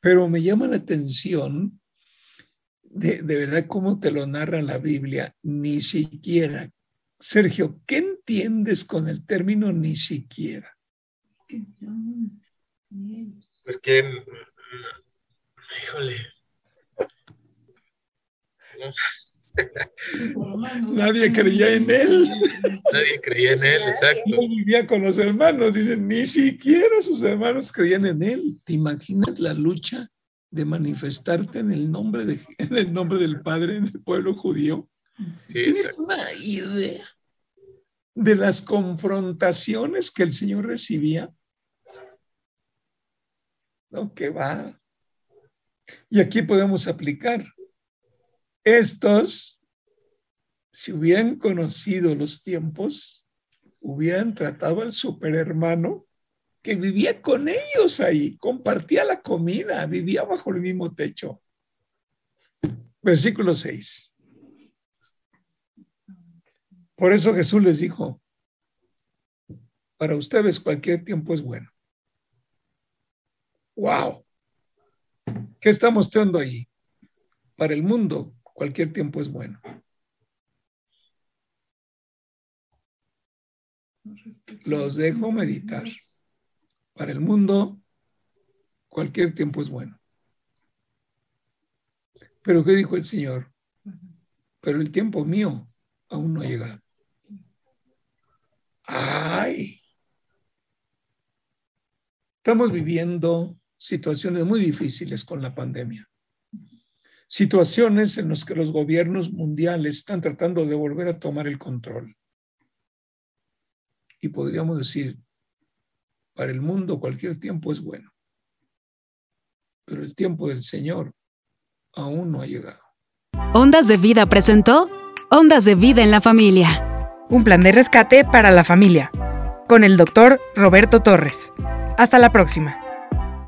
Pero me llama la atención de, de verdad cómo te lo narra la Biblia, ni siquiera. Sergio, ¿qué entiendes con el término ni siquiera? Pues que Híjole. Nadie creía en él. Nadie creía en él, exacto. No vivía con los hermanos, dicen, ni siquiera sus hermanos creían en él. ¿Te imaginas la lucha de manifestarte en el nombre, de, en el nombre del Padre en el pueblo judío? ¿Tienes una idea de las confrontaciones que el Señor recibía? No, que va. Y aquí podemos aplicar. Estos, si hubieran conocido los tiempos, hubieran tratado al superhermano que vivía con ellos ahí, compartía la comida, vivía bajo el mismo techo. Versículo 6. Por eso Jesús les dijo, para ustedes cualquier tiempo es bueno. ¡Wow! ¿Qué está mostrando ahí? Para el mundo, cualquier tiempo es bueno. Los dejo meditar. Para el mundo, cualquier tiempo es bueno. Pero ¿qué dijo el Señor? Pero el tiempo mío aún no ha llegado. ¡Ay! Estamos viviendo situaciones muy difíciles con la pandemia. Situaciones en las que los gobiernos mundiales están tratando de volver a tomar el control. Y podríamos decir, Para el mundo cualquier tiempo es bueno, pero el tiempo del Señor aún no ha llegado. Ondas de Vida presentó Ondas de Vida en la Familia. Un plan de rescate para la familia. Con el doctor Roberto Torres. Hasta la próxima.